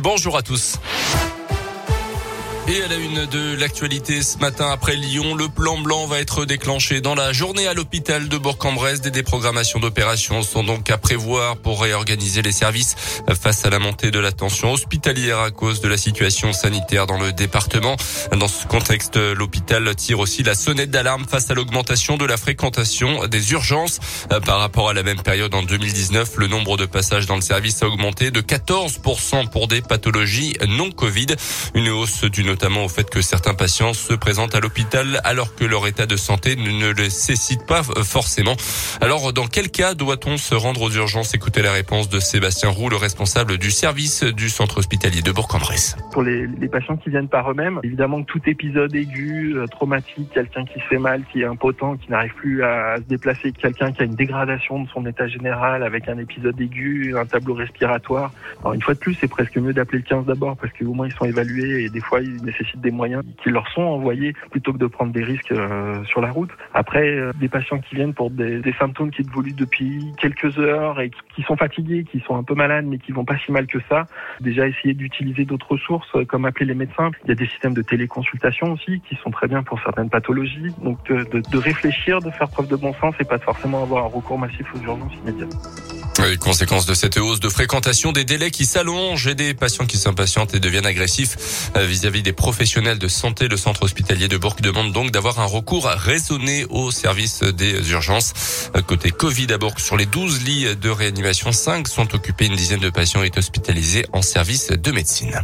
Bonjour à tous. Et à la une de l'actualité ce matin après Lyon, le plan blanc va être déclenché dans la journée à l'hôpital de Bourg-en-Bresse. Des déprogrammations d'opérations sont donc à prévoir pour réorganiser les services face à la montée de la tension hospitalière à cause de la situation sanitaire dans le département. Dans ce contexte, l'hôpital tire aussi la sonnette d'alarme face à l'augmentation de la fréquentation des urgences. Par rapport à la même période en 2019, le nombre de passages dans le service a augmenté de 14% pour des pathologies non Covid. Une hausse d'une notamment au fait que certains patients se présentent à l'hôpital alors que leur état de santé ne le nécessite pas forcément. Alors, dans quel cas doit-on se rendre aux urgences? Écoutez la réponse de Sébastien Roux, le responsable du service du centre hospitalier de Bourg-en-Bresse. Pour les, les, patients qui viennent par eux-mêmes, évidemment que tout épisode aigu, euh, traumatique, quelqu'un qui se fait mal, qui est impotent, qui n'arrive plus à, se déplacer, quelqu'un qui a une dégradation de son état général avec un épisode aigu, un tableau respiratoire. Alors une fois de plus, c'est presque mieux d'appeler le 15 d'abord parce qu'au moins ils sont évalués et des fois ils nécessitent des moyens qui leur sont envoyés plutôt que de prendre des risques euh, sur la route. Après, euh, des patients qui viennent pour des, symptômes qui évoluent depuis quelques heures et qui sont fatigués, qui sont un peu malades, mais qui vont pas si mal que ça. Déjà essayer d'utiliser d'autres ressources, euh, comme appeler les médecins. Il y a des systèmes de téléconsultation aussi qui sont très bien pour certaines pathologies. Donc de réfléchir, de faire preuve de bon sens et pas de forcément avoir un recours massif aux urgences immédiates. Les conséquences de cette hausse de fréquentation, des délais qui s'allongent et des patients qui s'impatientent et deviennent agressifs vis-à-vis des professionnels de santé. Le centre hospitalier de Bourg demande donc d'avoir un recours raisonné au service des urgences. Côté Covid à Bourg, sur les 12 lits de réanimation, 5 sont occupés. Une dizaine de patients est hospitalisés en service de médecine.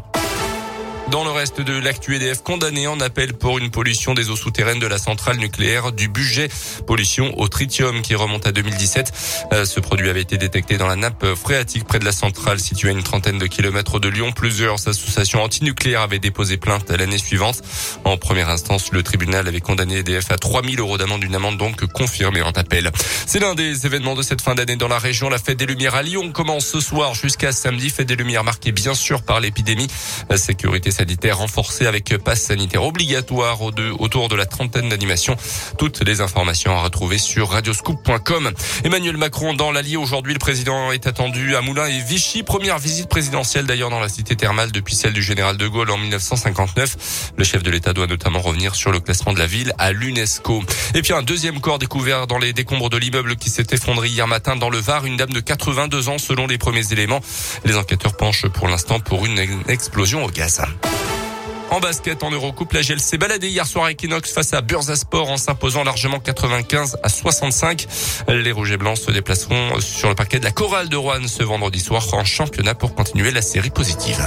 Dans le reste de l'actu EDF condamné en appel pour une pollution des eaux souterraines de la centrale nucléaire du budget pollution au tritium qui remonte à 2017. Euh, ce produit avait été détecté dans la nappe phréatique près de la centrale située à une trentaine de kilomètres de Lyon. Plusieurs associations antinucléaires avaient déposé plainte l'année suivante. En première instance, le tribunal avait condamné EDF à 3000 euros d'amende, une amende donc confirmée en appel. C'est l'un des événements de cette fin d'année dans la région. La fête des Lumières à Lyon commence ce soir jusqu'à samedi. Fête des Lumières marquée bien sûr par l'épidémie. La sécurité sanitaire renforcée avec passe sanitaire obligatoire autour de la trentaine d'animations. Toutes les informations à retrouver sur radioscoop.com. Emmanuel Macron dans l'Allier aujourd'hui. Le président est attendu à Moulins et Vichy. Première visite présidentielle d'ailleurs dans la cité thermale depuis celle du général de Gaulle en 1959. Le chef de l'État doit notamment revenir sur le classement de la ville à l'UNESCO. Et puis un deuxième corps découvert dans les décombres de l'immeuble qui s'est effondré hier matin dans le Var. Une dame de 82 ans selon les premiers éléments. Les enquêteurs penchent pour l'instant pour une explosion au gaz. En basket, en Eurocoupe, la GL s'est baladée hier soir à Equinox face à Bursasport en s'imposant largement 95 à 65. Les Rouges et Blancs se déplaceront sur le parquet de la Chorale de Rouen ce vendredi soir en championnat pour continuer la série positive.